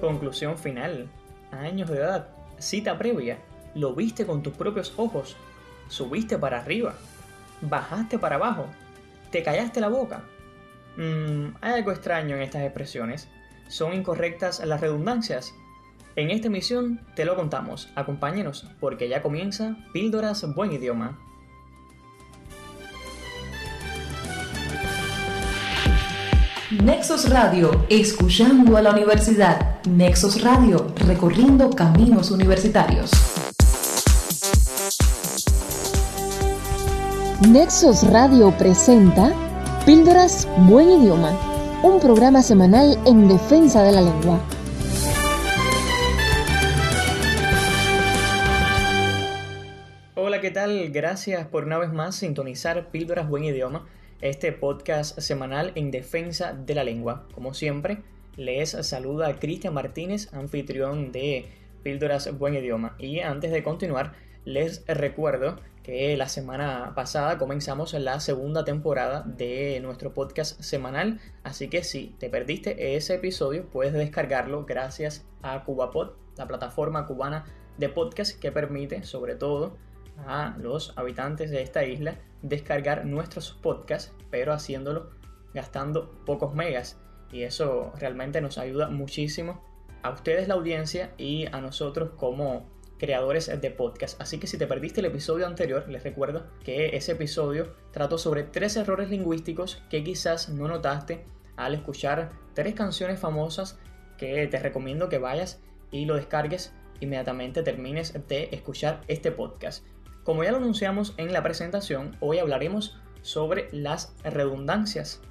Conclusión final. Años de edad. Cita previa. Lo viste con tus propios ojos. Subiste para arriba. Bajaste para abajo. Te callaste la boca. Mmm, hay algo extraño en estas expresiones. ¿Son incorrectas las redundancias? En esta emisión te lo contamos. Acompáñenos porque ya comienza Píldoras Buen Idioma. Nexos Radio, escuchando a la universidad. Nexos Radio, recorriendo caminos universitarios. Nexos Radio presenta Píldoras Buen Idioma, un programa semanal en defensa de la lengua. Hola, ¿qué tal? Gracias por una vez más sintonizar Píldoras Buen Idioma este podcast semanal en defensa de la lengua. Como siempre, les saluda Cristian Martínez, anfitrión de Píldoras Buen Idioma. Y antes de continuar, les recuerdo que la semana pasada comenzamos la segunda temporada de nuestro podcast semanal, así que si te perdiste ese episodio, puedes descargarlo gracias a CubaPod, la plataforma cubana de podcast que permite, sobre todo, a los habitantes de esta isla descargar nuestros podcasts, pero haciéndolo gastando pocos megas. Y eso realmente nos ayuda muchísimo a ustedes la audiencia y a nosotros como creadores de podcast. Así que si te perdiste el episodio anterior, les recuerdo que ese episodio trató sobre tres errores lingüísticos que quizás no notaste al escuchar tres canciones famosas que te recomiendo que vayas y lo descargues inmediatamente termines de escuchar este podcast. Como ya lo anunciamos en la presentación, hoy hablaremos sobre las redundancias.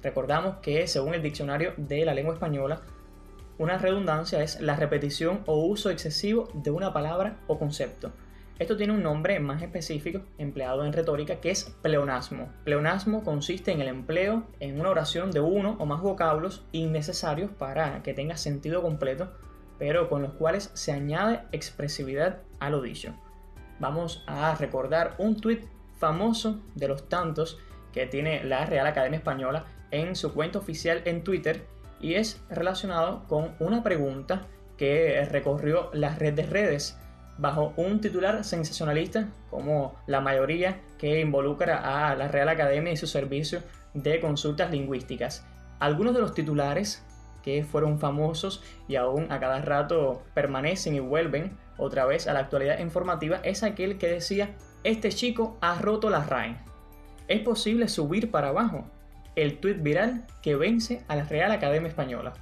Recordamos que según el diccionario de la lengua española, una redundancia es la repetición o uso excesivo de una palabra o concepto. Esto tiene un nombre más específico empleado en retórica que es pleonasmo. Pleonasmo consiste en el empleo en una oración de uno o más vocablos innecesarios para que tenga sentido completo, pero con los cuales se añade expresividad a lo dicho vamos a recordar un tuit famoso de los tantos que tiene la Real Academia Española en su cuenta oficial en Twitter y es relacionado con una pregunta que recorrió las redes de redes bajo un titular sensacionalista como la mayoría que involucra a la Real Academia y su servicio de consultas lingüísticas. Algunos de los titulares que fueron famosos y aún a cada rato permanecen y vuelven otra vez a la actualidad informativa es aquel que decía, este chico ha roto la RAE. Es posible subir para abajo. El tuit viral que vence a la Real Academia Española.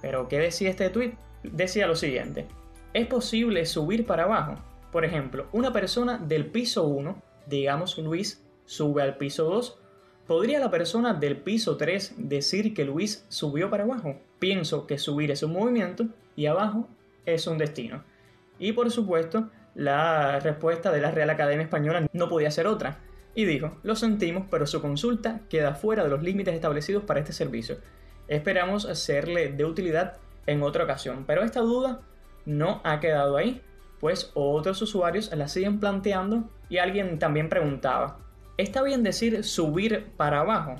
Pero ¿qué decía este tuit? Decía lo siguiente. Es posible subir para abajo. Por ejemplo, una persona del piso 1, digamos Luis, sube al piso 2. ¿Podría la persona del piso 3 decir que Luis subió para abajo? Pienso que subir es un movimiento y abajo es un destino. Y por supuesto, la respuesta de la Real Academia Española no podía ser otra. Y dijo, lo sentimos, pero su consulta queda fuera de los límites establecidos para este servicio. Esperamos serle de utilidad en otra ocasión. Pero esta duda no ha quedado ahí, pues otros usuarios la siguen planteando y alguien también preguntaba, ¿está bien decir subir para abajo?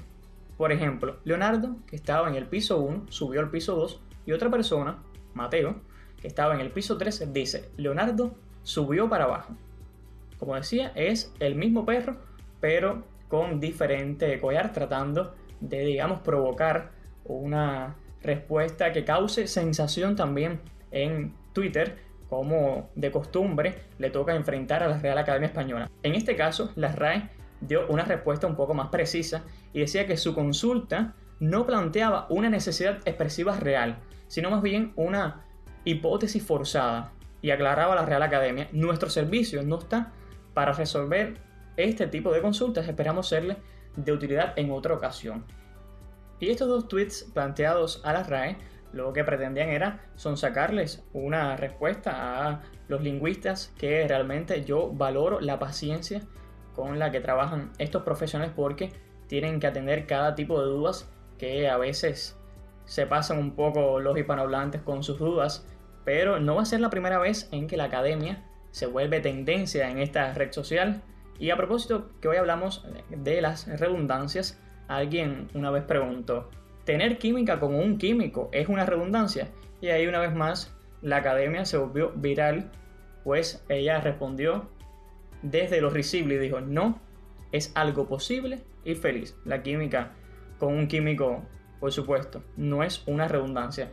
Por ejemplo, Leonardo, que estaba en el piso 1, subió al piso 2 y otra persona, Mateo, estaba en el piso 3, dice, Leonardo subió para abajo. Como decía, es el mismo perro, pero con diferente collar, tratando de, digamos, provocar una respuesta que cause sensación también en Twitter, como de costumbre le toca enfrentar a la Real Academia Española. En este caso, la RAE dio una respuesta un poco más precisa y decía que su consulta no planteaba una necesidad expresiva real, sino más bien una hipótesis forzada y aclaraba la Real Academia, nuestro servicio no está para resolver este tipo de consultas, esperamos serle de utilidad en otra ocasión. Y estos dos tweets planteados a la RAE lo que pretendían era son sacarles una respuesta a los lingüistas que realmente yo valoro la paciencia con la que trabajan estos profesionales porque tienen que atender cada tipo de dudas que a veces se pasan un poco los hispanohablantes con sus dudas pero no va a ser la primera vez en que la academia se vuelve tendencia en esta red social. Y a propósito que hoy hablamos de las redundancias, alguien una vez preguntó, tener química como un químico es una redundancia. Y ahí una vez más la academia se volvió viral, pues ella respondió desde lo risible y dijo, no, es algo posible y feliz. La química con un químico, por supuesto, no es una redundancia,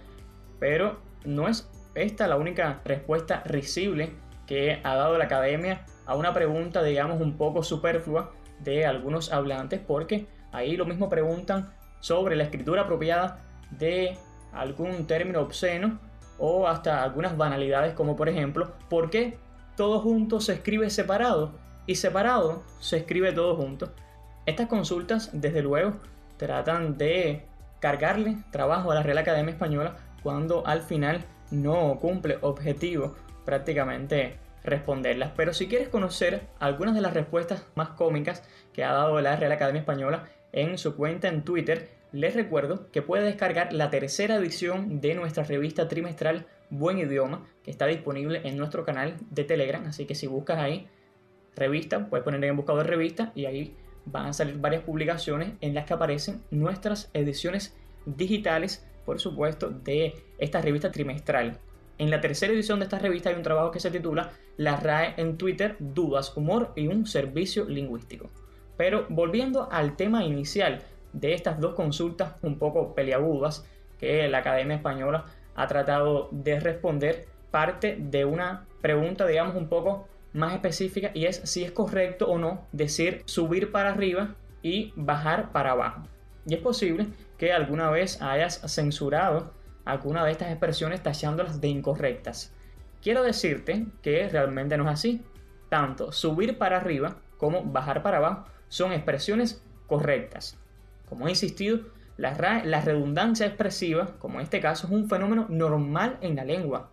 pero no es esta la única respuesta risible que ha dado la academia a una pregunta, digamos, un poco superflua de algunos hablantes, porque ahí lo mismo preguntan sobre la escritura apropiada de algún término obsceno o hasta algunas banalidades como por ejemplo, ¿por qué todo junto se escribe separado y separado se escribe todo junto? Estas consultas, desde luego, tratan de cargarle trabajo a la Real Academia Española cuando al final no cumple objetivo prácticamente responderlas. Pero si quieres conocer algunas de las respuestas más cómicas que ha dado la Real Academia Española en su cuenta en Twitter, les recuerdo que puedes descargar la tercera edición de nuestra revista trimestral Buen Idioma, que está disponible en nuestro canal de Telegram. Así que si buscas ahí revista, puedes poner en buscador revista y ahí van a salir varias publicaciones en las que aparecen nuestras ediciones digitales, por supuesto, de esta revista trimestral. En la tercera edición de esta revista hay un trabajo que se titula La RAE en Twitter, dudas, humor y un servicio lingüístico. Pero volviendo al tema inicial de estas dos consultas un poco peliagudas que la Academia Española ha tratado de responder, parte de una pregunta, digamos, un poco más específica y es si es correcto o no decir subir para arriba y bajar para abajo. Y es posible que alguna vez hayas censurado alguna de estas expresiones tachándolas de incorrectas. Quiero decirte que realmente no es así. Tanto subir para arriba como bajar para abajo son expresiones correctas. Como he insistido, la, la redundancia expresiva, como en este caso, es un fenómeno normal en la lengua.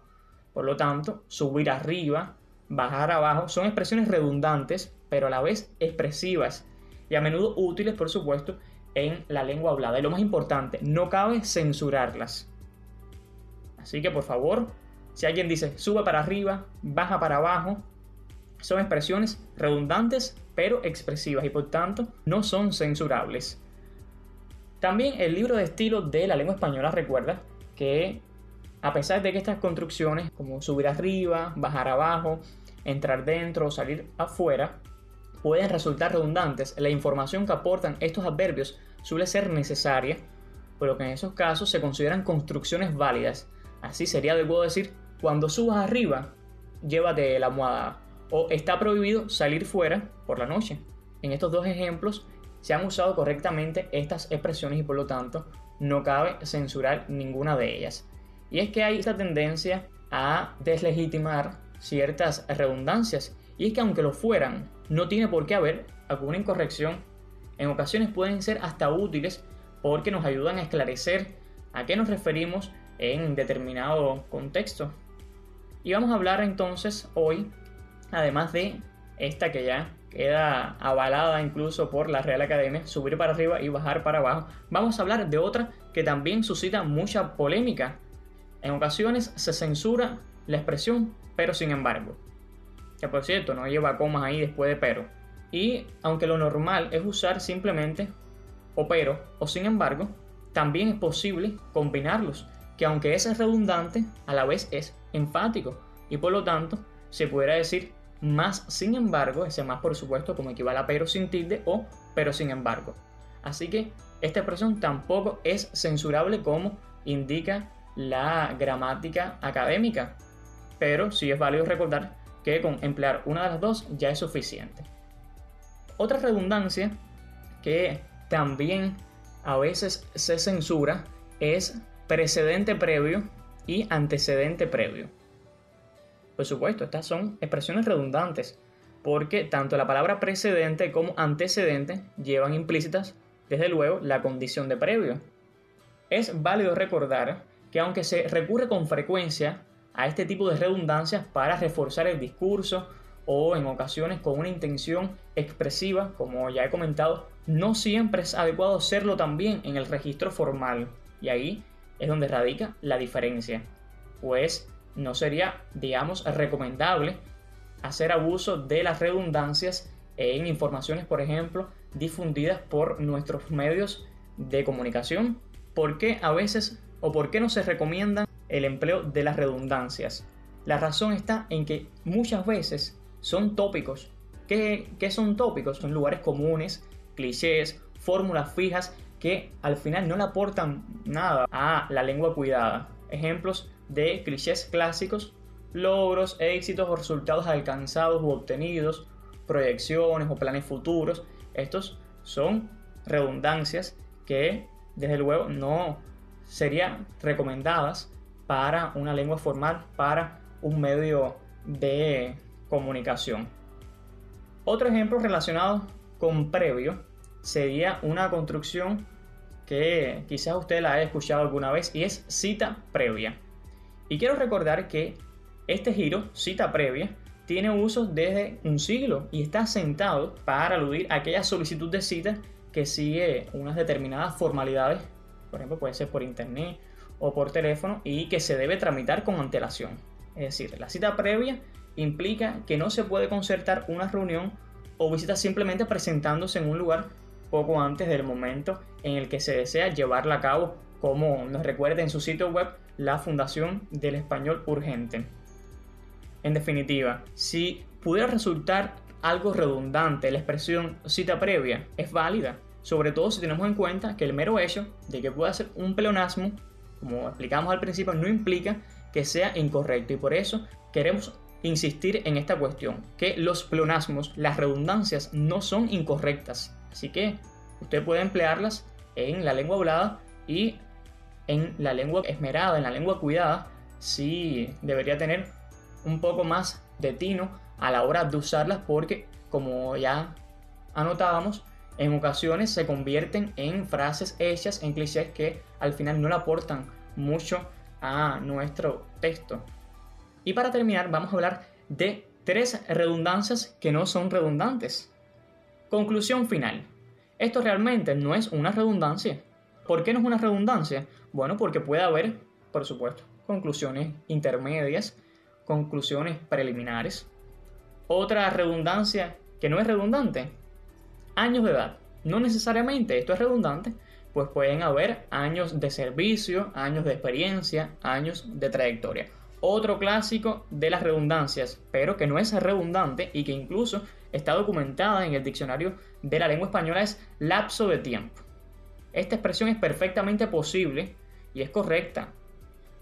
Por lo tanto, subir arriba, bajar abajo son expresiones redundantes, pero a la vez expresivas y a menudo útiles, por supuesto, en la lengua hablada. Y lo más importante, no cabe censurarlas. Así que por favor, si alguien dice sube para arriba, baja para abajo, son expresiones redundantes pero expresivas y por tanto no son censurables. También el libro de estilo de la lengua española recuerda que a pesar de que estas construcciones como subir arriba, bajar abajo, entrar dentro o salir afuera pueden resultar redundantes, la información que aportan estos adverbios suele ser necesaria, por lo que en esos casos se consideran construcciones válidas Así sería de puedo decir, cuando subas arriba, llévate la almohada. O está prohibido salir fuera por la noche. En estos dos ejemplos se han usado correctamente estas expresiones y por lo tanto no cabe censurar ninguna de ellas. Y es que hay esta tendencia a deslegitimar ciertas redundancias. Y es que aunque lo fueran, no tiene por qué haber alguna incorrección. En ocasiones pueden ser hasta útiles porque nos ayudan a esclarecer a qué nos referimos en determinado contexto. Y vamos a hablar entonces hoy, además de esta que ya queda avalada incluso por la Real Academia, subir para arriba y bajar para abajo, vamos a hablar de otra que también suscita mucha polémica. En ocasiones se censura la expresión pero sin embargo, que por cierto no lleva comas ahí después de pero. Y aunque lo normal es usar simplemente o pero o sin embargo, también es posible combinarlos que aunque es redundante, a la vez es enfático y por lo tanto se pudiera decir más sin embargo, ese más por supuesto como equivale a pero sin tilde o pero sin embargo. Así que esta expresión tampoco es censurable como indica la gramática académica, pero sí es válido recordar que con emplear una de las dos ya es suficiente. Otra redundancia que también a veces se censura es precedente previo y antecedente previo. Por supuesto, estas son expresiones redundantes, porque tanto la palabra precedente como antecedente llevan implícitas, desde luego, la condición de previo. Es válido recordar que aunque se recurre con frecuencia a este tipo de redundancias para reforzar el discurso o en ocasiones con una intención expresiva, como ya he comentado, no siempre es adecuado hacerlo también en el registro formal. Y ahí es donde radica la diferencia, pues no sería, digamos, recomendable hacer abuso de las redundancias en informaciones, por ejemplo, difundidas por nuestros medios de comunicación, ¿por qué a veces o por qué no se recomienda el empleo de las redundancias? La razón está en que muchas veces son tópicos. ¿Qué, qué son tópicos? Son lugares comunes, clichés, fórmulas fijas que al final no le aportan nada a la lengua cuidada. Ejemplos de clichés clásicos, logros, éxitos o resultados alcanzados u obtenidos, proyecciones o planes futuros. Estos son redundancias que desde luego no serían recomendadas para una lengua formal, para un medio de comunicación. Otro ejemplo relacionado con previo sería una construcción que quizás usted la haya escuchado alguna vez y es cita previa. Y quiero recordar que este giro, cita previa, tiene uso desde un siglo y está sentado para aludir a aquella solicitud de cita que sigue unas determinadas formalidades, por ejemplo puede ser por internet o por teléfono, y que se debe tramitar con antelación. Es decir, la cita previa implica que no se puede concertar una reunión o visita simplemente presentándose en un lugar poco antes del momento en el que se desea llevarla a cabo, como nos recuerda en su sitio web la Fundación del Español Urgente. En definitiva, si pudiera resultar algo redundante la expresión cita previa, es válida, sobre todo si tenemos en cuenta que el mero hecho de que pueda ser un pleonasmo, como explicamos al principio, no implica que sea incorrecto. Y por eso queremos insistir en esta cuestión, que los pleonasmos, las redundancias no son incorrectas, así que usted puede emplearlas en la lengua hablada y en la lengua esmerada, en la lengua cuidada, sí debería tener un poco más de tino a la hora de usarlas porque, como ya anotábamos, en ocasiones se convierten en frases hechas, en clichés que al final no le aportan mucho a nuestro texto. Y para terminar, vamos a hablar de tres redundancias que no son redundantes. Conclusión final. Esto realmente no es una redundancia. ¿Por qué no es una redundancia? Bueno, porque puede haber, por supuesto, conclusiones intermedias, conclusiones preliminares. Otra redundancia que no es redundante, años de edad. No necesariamente esto es redundante, pues pueden haber años de servicio, años de experiencia, años de trayectoria. Otro clásico de las redundancias, pero que no es redundante y que incluso está documentada en el diccionario de la lengua española es lapso de tiempo. Esta expresión es perfectamente posible y es correcta.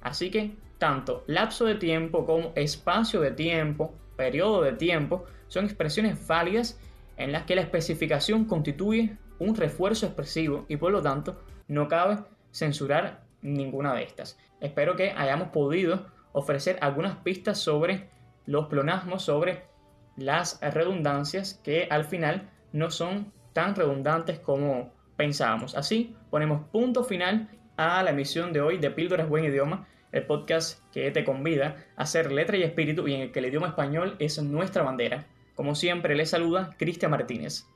Así que tanto lapso de tiempo como espacio de tiempo, periodo de tiempo, son expresiones válidas en las que la especificación constituye un refuerzo expresivo y por lo tanto no cabe censurar ninguna de estas. Espero que hayamos podido ofrecer algunas pistas sobre los plonasmos, sobre las redundancias que al final no son tan redundantes como pensábamos. Así ponemos punto final a la emisión de hoy de Píldoras Buen Idioma el podcast que te convida a ser letra y espíritu y en el que el idioma español es nuestra bandera. Como siempre, les saluda Cristian Martínez.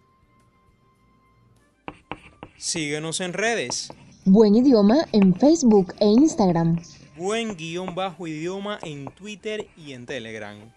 Síguenos en redes. Buen idioma en Facebook e Instagram. Buen guion bajo idioma en Twitter y en Telegram.